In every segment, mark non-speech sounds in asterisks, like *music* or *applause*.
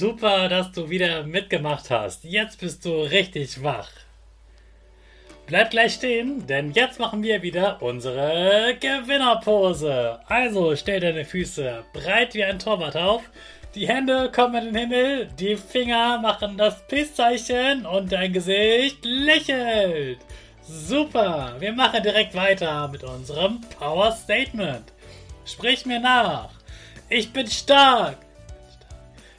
Super, dass du wieder mitgemacht hast. Jetzt bist du richtig wach. Bleib gleich stehen, denn jetzt machen wir wieder unsere Gewinnerpose. Also stell deine Füße breit wie ein Torwart auf, die Hände kommen in den Himmel, die Finger machen das Peace-Zeichen und dein Gesicht lächelt. Super, wir machen direkt weiter mit unserem Power Statement. Sprich mir nach. Ich bin stark.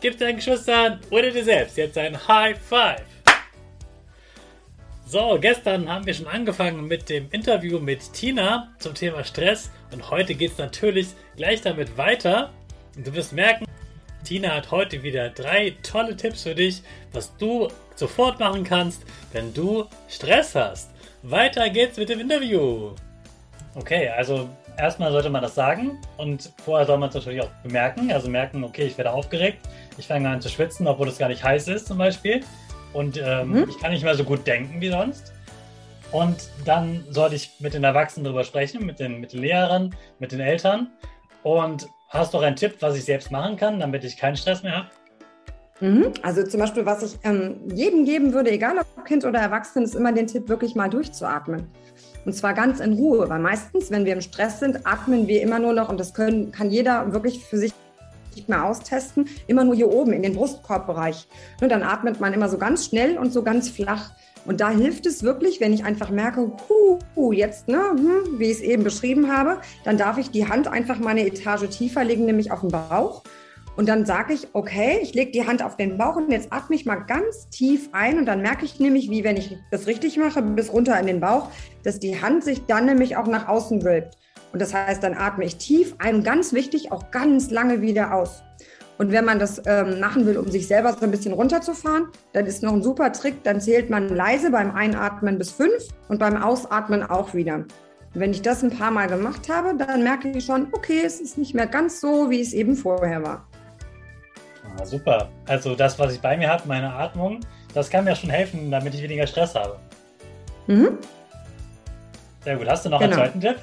Gib deinen Geschwistern oder dir selbst jetzt ein High Five. So, gestern haben wir schon angefangen mit dem Interview mit Tina zum Thema Stress und heute geht es natürlich gleich damit weiter. Und du wirst merken, Tina hat heute wieder drei tolle Tipps für dich, was du sofort machen kannst, wenn du Stress hast. Weiter geht's mit dem Interview. Okay, also erstmal sollte man das sagen und vorher soll man es natürlich auch bemerken. Also merken, okay, ich werde aufgeregt, ich fange an zu schwitzen, obwohl es gar nicht heiß ist zum Beispiel. Und ähm, mhm. ich kann nicht mehr so gut denken wie sonst. Und dann sollte ich mit den Erwachsenen darüber sprechen, mit den, mit den Lehrern, mit den Eltern. Und hast du auch einen Tipp, was ich selbst machen kann, damit ich keinen Stress mehr habe? Mhm. Also zum Beispiel, was ich ähm, jedem geben würde, egal ob Kind oder Erwachsenen, ist immer den Tipp, wirklich mal durchzuatmen. Und zwar ganz in Ruhe, weil meistens, wenn wir im Stress sind, atmen wir immer nur noch, und das können, kann jeder wirklich für sich nicht mehr austesten, immer nur hier oben in den Brustkorbbereich. Und dann atmet man immer so ganz schnell und so ganz flach. Und da hilft es wirklich, wenn ich einfach merke, hu, jetzt, ne, hm, wie ich es eben beschrieben habe, dann darf ich die Hand einfach mal eine Etage tiefer legen, nämlich auf den Bauch. Und dann sage ich, okay, ich lege die Hand auf den Bauch und jetzt atme ich mal ganz tief ein und dann merke ich nämlich, wie wenn ich das richtig mache, bis runter in den Bauch, dass die Hand sich dann nämlich auch nach außen wölbt. Und das heißt, dann atme ich tief ein ganz wichtig, auch ganz lange wieder aus. Und wenn man das ähm, machen will, um sich selber so ein bisschen runterzufahren, dann ist noch ein super Trick, dann zählt man leise beim Einatmen bis fünf und beim Ausatmen auch wieder. Wenn ich das ein paar Mal gemacht habe, dann merke ich schon, okay, es ist nicht mehr ganz so, wie es eben vorher war. Ah, super. Also das, was ich bei mir habe, meine Atmung, das kann mir schon helfen, damit ich weniger Stress habe. Mhm. Sehr gut. Hast du noch genau. einen zweiten Tipp?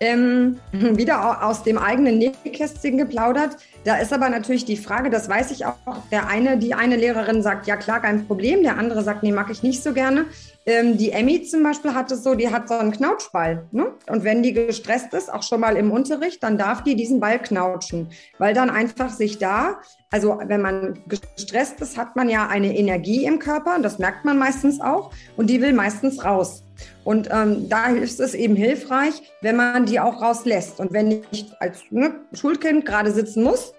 ähm, *laughs* wieder aus dem eigenen Nähkästchen geplaudert. Da ist aber natürlich die Frage, das weiß ich auch, der eine, die eine Lehrerin sagt, ja klar, kein Problem, der andere sagt, nee, mag ich nicht so gerne. Ähm, die Emmy zum Beispiel hat es so, die hat so einen Knautschball. Ne? Und wenn die gestresst ist, auch schon mal im Unterricht, dann darf die diesen Ball knautschen, weil dann einfach sich da, also wenn man gestresst ist, hat man ja eine Energie im Körper, das merkt man meistens auch, und die will meistens raus. Und ähm, da ist es eben hilfreich, wenn man die auch rauslässt. Und wenn ich als ne, Schulkind gerade sitzen muss,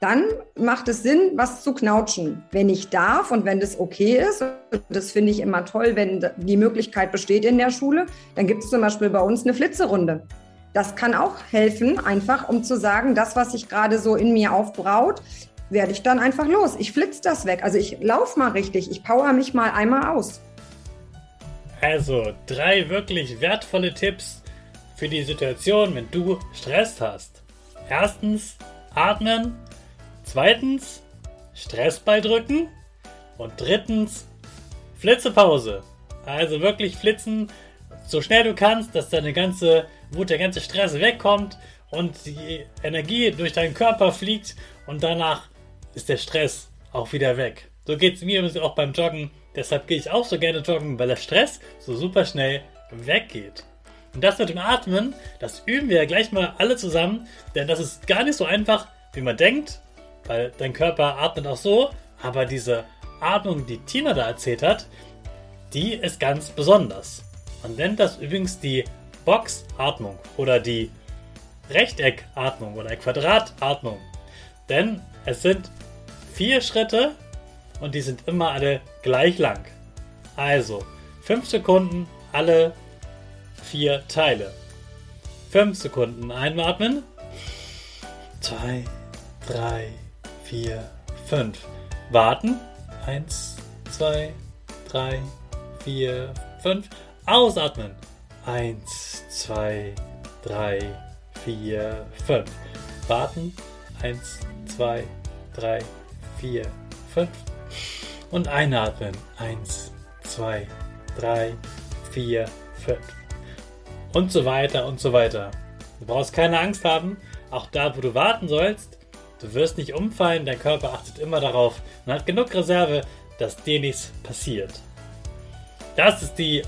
dann macht es Sinn, was zu knautschen. Wenn ich darf und wenn das okay ist, das finde ich immer toll, wenn die Möglichkeit besteht in der Schule, dann gibt es zum Beispiel bei uns eine Flitzerunde. Das kann auch helfen, einfach um zu sagen, das, was sich gerade so in mir aufbraut, werde ich dann einfach los. Ich flitze das weg. Also ich laufe mal richtig. Ich power mich mal einmal aus. Also drei wirklich wertvolle Tipps für die Situation, wenn du Stress hast. Erstens, atmen. Zweitens, Stressball drücken. Und drittens, Flitzepause. Also wirklich flitzen, so schnell du kannst, dass deine ganze Wut, der ganze Stress wegkommt und die Energie durch deinen Körper fliegt und danach ist der Stress auch wieder weg. So geht es mir auch beim Joggen. Deshalb gehe ich auch so gerne joggen, weil der Stress so super schnell weggeht. Und das mit dem Atmen, das üben wir ja gleich mal alle zusammen, denn das ist gar nicht so einfach, wie man denkt, weil dein Körper atmet auch so, aber diese Atmung, die Tina da erzählt hat, die ist ganz besonders. Man nennt das übrigens die Boxatmung oder die Rechteckatmung oder Quadratatmung. Denn es sind vier Schritte und die sind immer alle gleich lang. Also 5 Sekunden alle vier Teile. 5 Sekunden einatmen. 2, 3, 4, 5. Warten. 1, 2, 3, 4, 5. Ausatmen. 1, 2, 3, 4, 5. Warten. 1, 2, 3, 4, 5. Und einatmen. 1, 2, 3, 4, 5. Und so weiter und so weiter. Du brauchst keine Angst haben. Auch da, wo du warten sollst, du wirst nicht umfallen. Dein Körper achtet immer darauf und hat genug Reserve, dass dir nichts passiert. Das ist die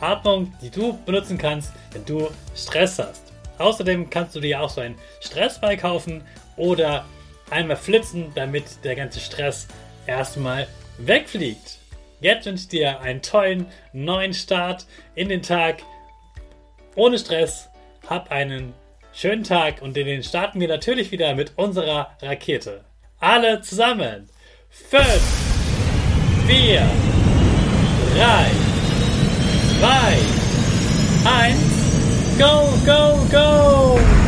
Atmung, die du benutzen kannst, wenn du Stress hast. Außerdem kannst du dir auch so einen Stressball kaufen oder einmal flitzen, damit der ganze Stress erstmal wegfliegt. Jetzt wünsche ich dir einen tollen neuen Start in den Tag. Ohne Stress. Hab einen schönen Tag und den starten wir natürlich wieder mit unserer Rakete. Alle zusammen. 5, 4, 3, 2, 1. Go, go, go!